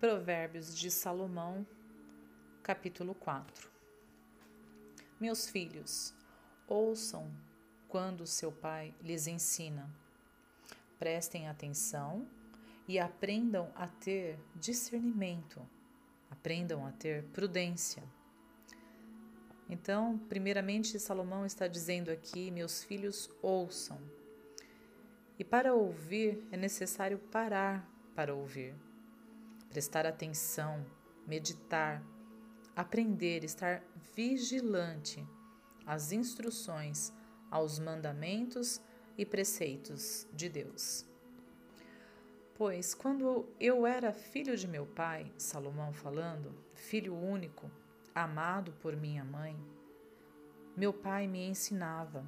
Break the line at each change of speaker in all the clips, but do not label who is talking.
Provérbios de Salomão, capítulo 4 Meus filhos, ouçam quando seu pai lhes ensina. Prestem atenção e aprendam a ter discernimento, aprendam a ter prudência. Então, primeiramente, Salomão está dizendo aqui: meus filhos, ouçam. E para ouvir é necessário parar para ouvir prestar atenção, meditar, aprender, estar vigilante às instruções, aos mandamentos e preceitos de Deus. Pois quando eu era filho de meu pai, Salomão falando, filho único, amado por minha mãe, meu pai me ensinava: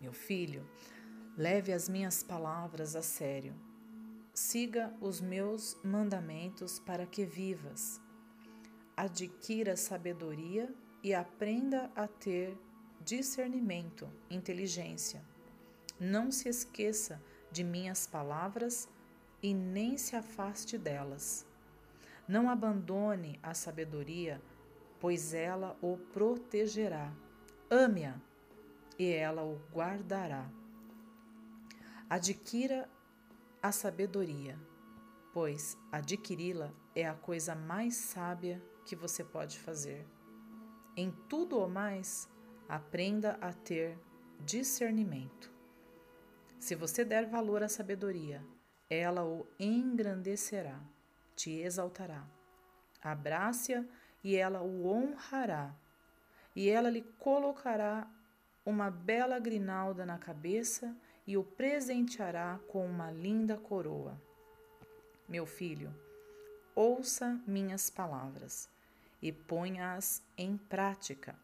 Meu filho, leve as minhas palavras a sério Siga os meus mandamentos para que vivas. Adquira sabedoria e aprenda a ter discernimento, inteligência. Não se esqueça de minhas palavras e nem se afaste delas. Não abandone a sabedoria, pois ela o protegerá. Ame-a e ela o guardará. Adquira a sabedoria, pois adquiri-la é a coisa mais sábia que você pode fazer. Em tudo o mais, aprenda a ter discernimento. Se você der valor à sabedoria, ela o engrandecerá, te exaltará. Abrace-a e ela o honrará, e ela lhe colocará uma bela grinalda na cabeça e o presenteará com uma linda coroa. Meu filho, ouça minhas palavras e ponha-as em prática,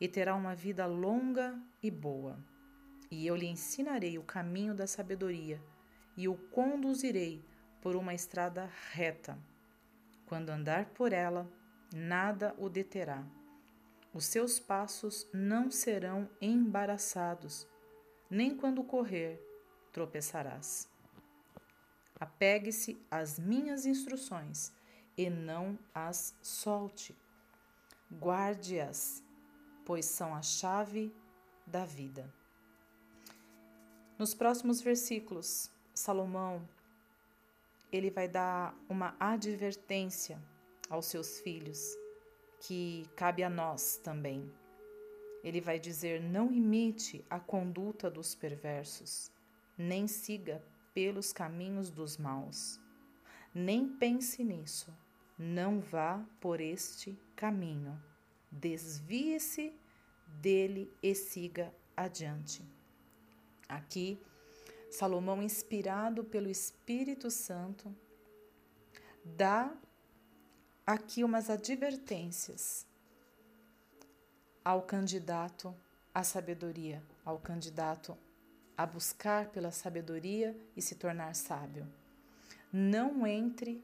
e terá uma vida longa e boa. E eu lhe ensinarei o caminho da sabedoria e o conduzirei por uma estrada reta. Quando andar por ela, nada o deterá. Os seus passos não serão embaraçados nem quando correr tropeçarás. Apegue-se às minhas instruções e não as solte. Guarde-as, pois são a chave da vida. Nos próximos versículos, Salomão ele vai dar uma advertência aos seus filhos que cabe a nós também. Ele vai dizer: não imite a conduta dos perversos, nem siga pelos caminhos dos maus. Nem pense nisso, não vá por este caminho. Desvie-se dele e siga adiante. Aqui, Salomão, inspirado pelo Espírito Santo, dá aqui umas advertências ao candidato à sabedoria, ao candidato a buscar pela sabedoria e se tornar sábio. Não entre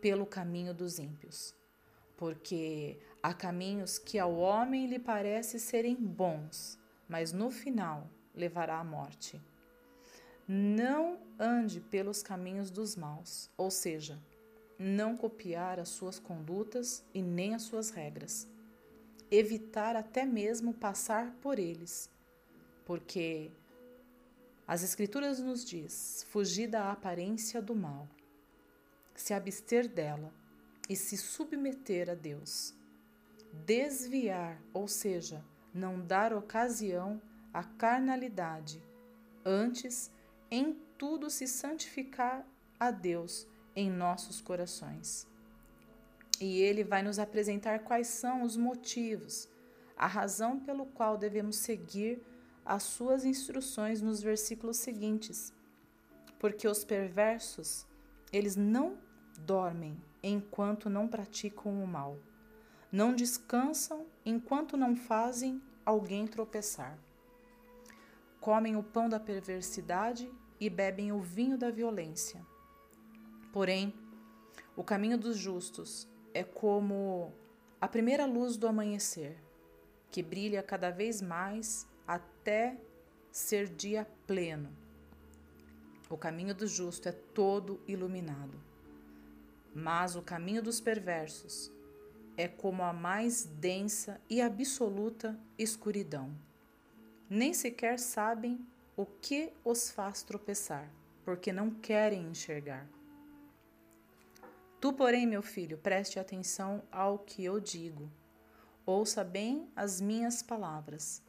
pelo caminho dos ímpios, porque há caminhos que ao homem lhe parece serem bons, mas no final levará à morte. Não ande pelos caminhos dos maus, ou seja, não copiar as suas condutas e nem as suas regras evitar até mesmo passar por eles, porque as Escrituras nos diz: fugir da aparência do mal, se abster dela e se submeter a Deus. Desviar, ou seja, não dar ocasião à carnalidade, antes, em tudo se santificar a Deus em nossos corações. E ele vai nos apresentar quais são os motivos, a razão pelo qual devemos seguir as suas instruções nos versículos seguintes. Porque os perversos, eles não dormem enquanto não praticam o mal. Não descansam enquanto não fazem alguém tropeçar. Comem o pão da perversidade e bebem o vinho da violência. Porém, o caminho dos justos é como a primeira luz do amanhecer, que brilha cada vez mais até ser dia pleno. O caminho do justo é todo iluminado. Mas o caminho dos perversos é como a mais densa e absoluta escuridão. Nem sequer sabem o que os faz tropeçar, porque não querem enxergar. Tu, porém, meu filho, preste atenção ao que eu digo. Ouça bem as minhas palavras.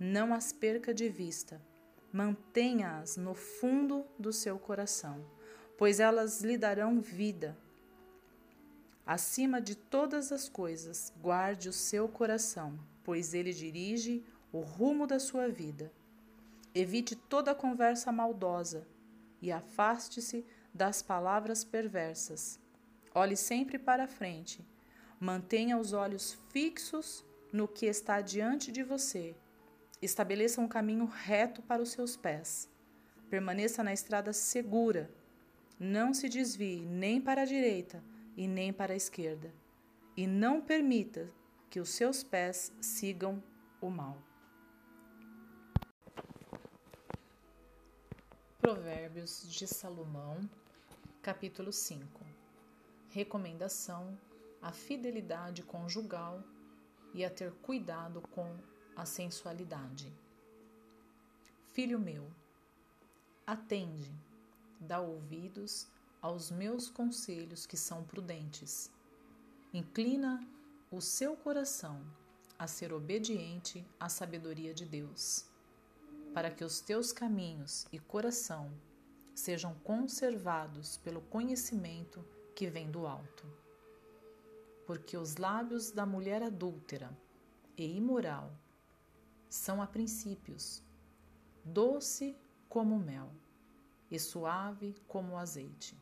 Não as perca de vista. Mantenha-as no fundo do seu coração, pois elas lhe darão vida. Acima de todas as coisas, guarde o seu coração, pois ele dirige o rumo da sua vida. Evite toda conversa maldosa e afaste-se das palavras perversas Olhe sempre para frente. Mantenha os olhos fixos no que está diante de você. Estabeleça um caminho reto para os seus pés. Permaneça na estrada segura. Não se desvie nem para a direita e nem para a esquerda. E não permita que os seus pés sigam o mal. Provérbios de Salomão, capítulo 5 recomendação a fidelidade conjugal e a ter cuidado com a sensualidade. Filho meu, atende, dá ouvidos aos meus conselhos que são prudentes. Inclina o seu coração a ser obediente à sabedoria de Deus, para que os teus caminhos e coração sejam conservados pelo conhecimento que vem do alto. Porque os lábios da mulher adúltera e imoral são a princípios doce como mel e suave como azeite.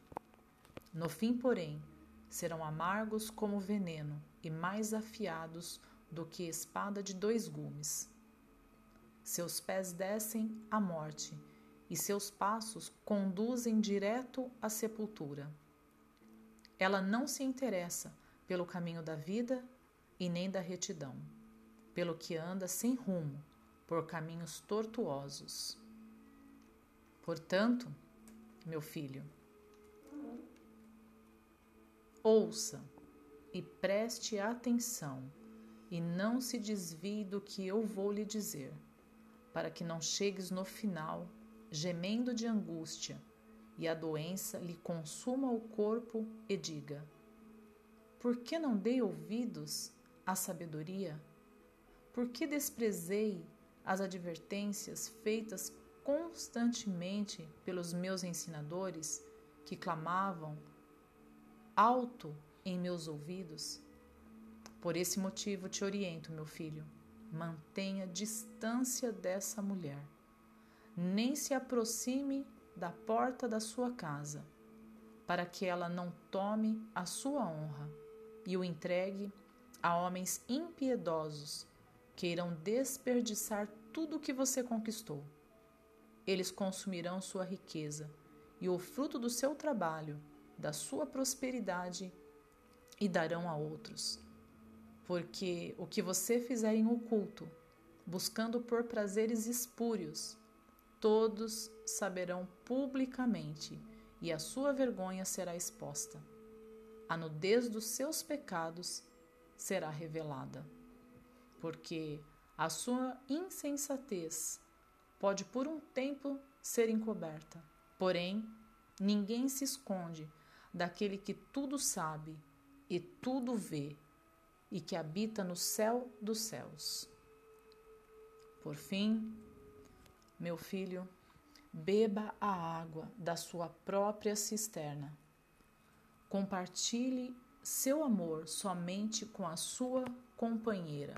No fim, porém, serão amargos como veneno e mais afiados do que espada de dois gumes. Seus pés descem à morte e seus passos conduzem direto à sepultura. Ela não se interessa pelo caminho da vida e nem da retidão, pelo que anda sem rumo, por caminhos tortuosos. Portanto, meu filho, ouça e preste atenção e não se desvie do que eu vou lhe dizer, para que não chegues no final gemendo de angústia e a doença lhe consuma o corpo e diga: Por que não dei ouvidos à sabedoria? Por que desprezei as advertências feitas constantemente pelos meus ensinadores que clamavam alto em meus ouvidos? Por esse motivo te oriento, meu filho, mantenha distância dessa mulher. Nem se aproxime da porta da sua casa, para que ela não tome a sua honra e o entregue a homens impiedosos que irão desperdiçar tudo o que você conquistou. Eles consumirão sua riqueza e o fruto do seu trabalho, da sua prosperidade, e darão a outros. Porque o que você fizer em oculto, buscando por prazeres espúrios, todos saberão publicamente e a sua vergonha será exposta. A nudez dos seus pecados será revelada, porque a sua insensatez pode por um tempo ser encoberta. Porém, ninguém se esconde daquele que tudo sabe e tudo vê e que habita no céu dos céus. Por fim, meu filho, beba a água da sua própria cisterna. Compartilhe seu amor somente com a sua companheira.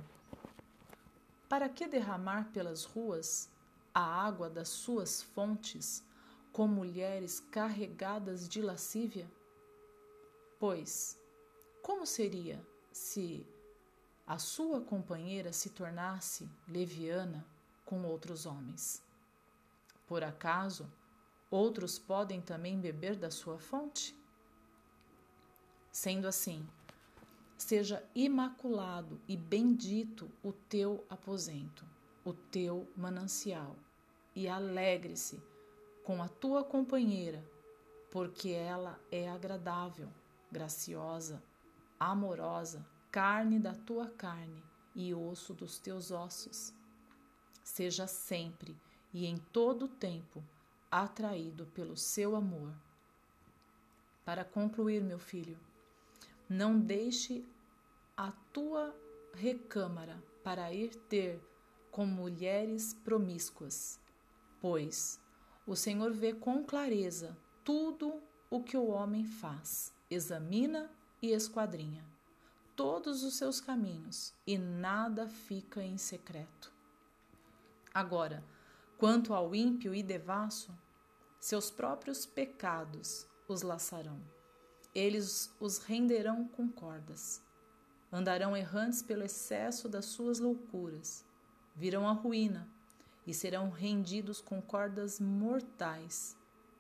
Para que derramar pelas ruas a água das suas fontes com mulheres carregadas de lascívia? Pois, como seria se a sua companheira se tornasse leviana com outros homens? Por acaso, outros podem também beber da sua fonte? Sendo assim, seja imaculado e bendito o teu aposento, o teu manancial, e alegre-se com a tua companheira, porque ela é agradável, graciosa, amorosa, carne da tua carne e osso dos teus ossos. Seja sempre e em todo o tempo atraído pelo seu amor. Para concluir, meu filho, não deixe a tua recâmara para ir ter com mulheres promíscuas, pois o Senhor vê com clareza tudo o que o homem faz, examina e esquadrinha todos os seus caminhos e nada fica em secreto. Agora, quanto ao ímpio e devasso, seus próprios pecados os laçarão. Eles os renderão com cordas. Andarão errantes pelo excesso das suas loucuras. Virão a ruína e serão rendidos com cordas mortais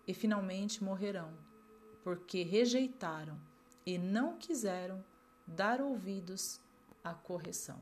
e finalmente morrerão, porque rejeitaram e não quiseram dar ouvidos à correção.